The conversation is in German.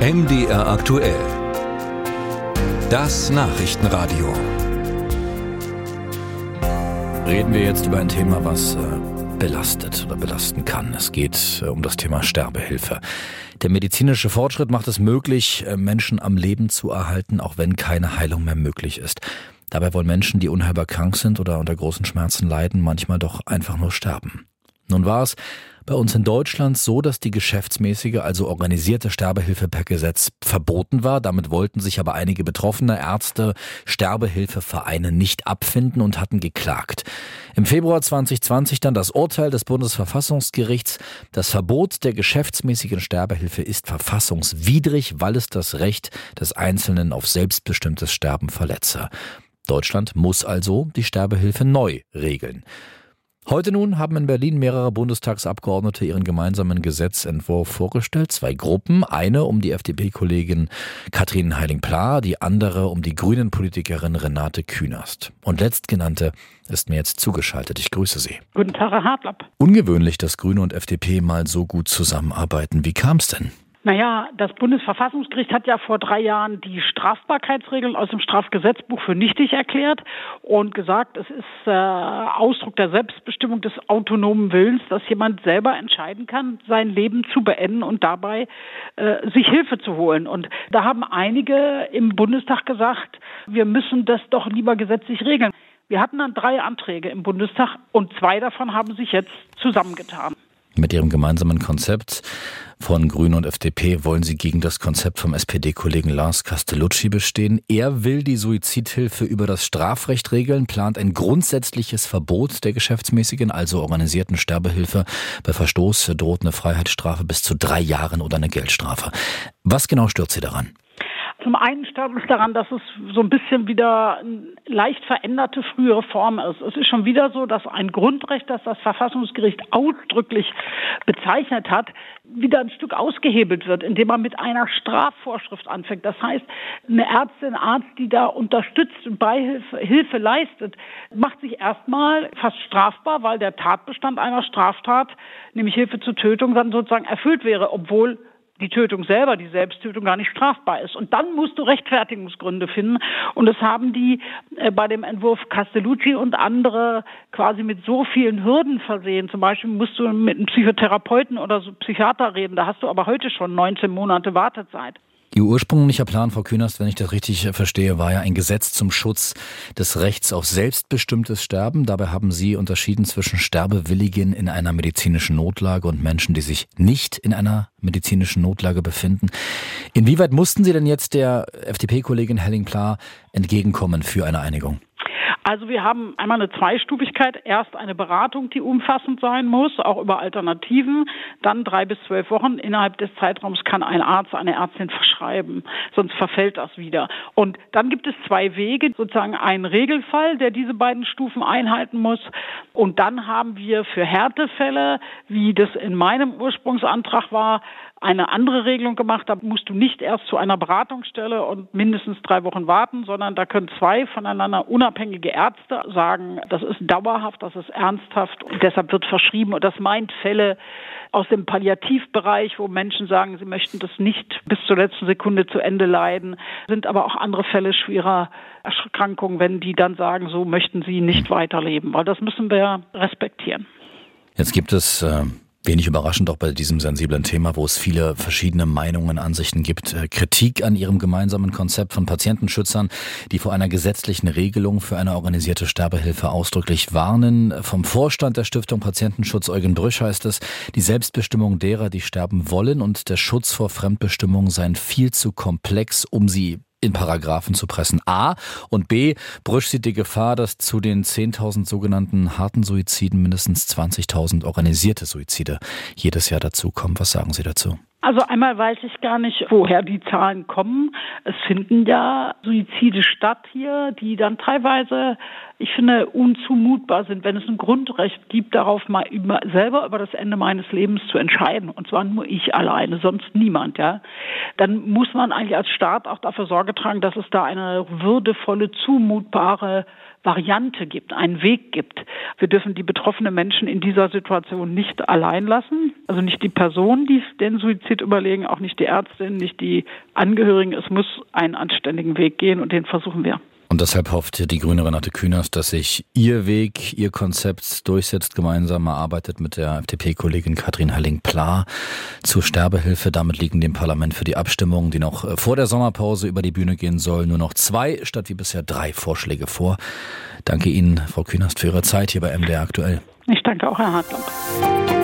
MDR aktuell. Das Nachrichtenradio. Reden wir jetzt über ein Thema, was äh, belastet oder belasten kann. Es geht äh, um das Thema Sterbehilfe. Der medizinische Fortschritt macht es möglich, äh, Menschen am Leben zu erhalten, auch wenn keine Heilung mehr möglich ist. Dabei wollen Menschen, die unheilbar krank sind oder unter großen Schmerzen leiden, manchmal doch einfach nur sterben. Nun war es bei uns in Deutschland so, dass die geschäftsmäßige, also organisierte Sterbehilfe per Gesetz verboten war. Damit wollten sich aber einige betroffene Ärzte, Sterbehilfevereine nicht abfinden und hatten geklagt. Im Februar 2020 dann das Urteil des Bundesverfassungsgerichts. Das Verbot der geschäftsmäßigen Sterbehilfe ist verfassungswidrig, weil es das Recht des Einzelnen auf selbstbestimmtes Sterben verletze. Deutschland muss also die Sterbehilfe neu regeln. Heute nun haben in Berlin mehrere Bundestagsabgeordnete ihren gemeinsamen Gesetzentwurf vorgestellt. Zwei Gruppen. Eine um die FDP-Kollegin Katrin Heiling-Pla, die andere um die Grünen-Politikerin Renate Künast. Und letztgenannte ist mir jetzt zugeschaltet. Ich grüße Sie. Guten Tag, Herr Hartlapp. Ungewöhnlich, dass Grüne und FDP mal so gut zusammenarbeiten. Wie kam es denn? Naja, das Bundesverfassungsgericht hat ja vor drei Jahren die Strafbarkeitsregeln aus dem Strafgesetzbuch für nichtig erklärt und gesagt, es ist äh, Ausdruck der Selbstbestimmung des autonomen Willens, dass jemand selber entscheiden kann, sein Leben zu beenden und dabei äh, sich Hilfe zu holen. Und da haben einige im Bundestag gesagt, wir müssen das doch lieber gesetzlich regeln. Wir hatten dann drei Anträge im Bundestag und zwei davon haben sich jetzt zusammengetan. Mit ihrem gemeinsamen Konzept von Grünen und FDP wollen sie gegen das Konzept vom SPD-Kollegen Lars Castellucci bestehen. Er will die Suizidhilfe über das Strafrecht regeln, plant ein grundsätzliches Verbot der geschäftsmäßigen, also organisierten Sterbehilfe. Bei Verstoß droht eine Freiheitsstrafe bis zu drei Jahren oder eine Geldstrafe. Was genau stört Sie daran? Zum einen stört es daran, dass es so ein bisschen wieder leicht veränderte frühere Form ist. Es ist schon wieder so, dass ein Grundrecht, das das Verfassungsgericht ausdrücklich bezeichnet hat, wieder ein Stück ausgehebelt wird, indem man mit einer Strafvorschrift anfängt. Das heißt, eine Ärztin, Arzt, die da unterstützt und Beihilfe Hilfe leistet, macht sich erstmal fast strafbar, weil der Tatbestand einer Straftat, nämlich Hilfe zur Tötung, dann sozusagen erfüllt wäre, obwohl die Tötung selber, die Selbsttötung gar nicht strafbar ist. Und dann musst du Rechtfertigungsgründe finden. Und das haben die äh, bei dem Entwurf Castellucci und andere quasi mit so vielen Hürden versehen. Zum Beispiel musst du mit einem Psychotherapeuten oder so Psychiater reden. Da hast du aber heute schon 19 Monate Wartezeit. Ihr ursprünglicher Plan, Frau Künast, wenn ich das richtig verstehe, war ja ein Gesetz zum Schutz des Rechts auf selbstbestimmtes Sterben. Dabei haben Sie unterschieden zwischen Sterbewilligen in einer medizinischen Notlage und Menschen, die sich nicht in einer medizinischen Notlage befinden. Inwieweit mussten Sie denn jetzt der FDP-Kollegin Helling Pla entgegenkommen für eine Einigung? Also wir haben einmal eine Zweistufigkeit. Erst eine Beratung, die umfassend sein muss, auch über Alternativen. Dann drei bis zwölf Wochen. Innerhalb des Zeitraums kann ein Arzt, eine Ärztin verschreiben. Sonst verfällt das wieder. Und dann gibt es zwei Wege. Sozusagen einen Regelfall, der diese beiden Stufen einhalten muss. Und dann haben wir für Härtefälle, wie das in meinem Ursprungsantrag war, eine andere Regelung gemacht. Da musst du nicht erst zu einer Beratungsstelle und mindestens drei Wochen warten, sondern da können zwei voneinander unabhängige Ärzte sagen, das ist dauerhaft, das ist ernsthaft und deshalb wird verschrieben. Und das meint Fälle aus dem Palliativbereich, wo Menschen sagen, sie möchten das nicht bis zur letzten Sekunde zu Ende leiden, sind aber auch andere Fälle schwerer Erkrankungen, wenn die dann sagen, so möchten sie nicht weiterleben, weil das müssen wir respektieren. Jetzt gibt es äh Wenig überraschend auch bei diesem sensiblen Thema, wo es viele verschiedene Meinungen, Ansichten gibt. Äh, Kritik an ihrem gemeinsamen Konzept von Patientenschützern, die vor einer gesetzlichen Regelung für eine organisierte Sterbehilfe ausdrücklich warnen. Vom Vorstand der Stiftung Patientenschutz Eugen Brüsch heißt es, die Selbstbestimmung derer, die sterben wollen und der Schutz vor Fremdbestimmung seien viel zu komplex, um sie in Paragraphen zu pressen. A. Und B. Brüsch sieht die Gefahr, dass zu den 10.000 sogenannten harten Suiziden mindestens 20.000 organisierte Suizide jedes Jahr dazukommen. Was sagen Sie dazu? Also einmal weiß ich gar nicht, woher die Zahlen kommen. Es finden ja Suizide statt hier, die dann teilweise, ich finde, unzumutbar sind, wenn es ein Grundrecht gibt, darauf mal über, selber über das Ende meines Lebens zu entscheiden. Und zwar nur ich alleine, sonst niemand, ja. Dann muss man eigentlich als Staat auch dafür Sorge tragen, dass es da eine würdevolle, zumutbare Variante gibt, einen Weg gibt. Wir dürfen die betroffenen Menschen in dieser Situation nicht allein lassen. Also nicht die Person, die den Suizid überlegen, auch nicht die Ärztin, nicht die Angehörigen. Es muss einen anständigen Weg gehen und den versuchen wir. Und deshalb hofft die Grüne Renate Künast, dass sich ihr Weg, ihr Konzept durchsetzt, gemeinsam erarbeitet mit der FDP-Kollegin Katrin Halling-Pla zur Sterbehilfe. Damit liegen dem Parlament für die Abstimmung, die noch äh, vor der Sommerpause über die Bühne gehen soll, nur noch zwei statt wie bisher drei Vorschläge vor. Danke Ihnen, Frau Künast, für Ihre Zeit hier bei MDR aktuell. Ich danke auch, Herr Hartland.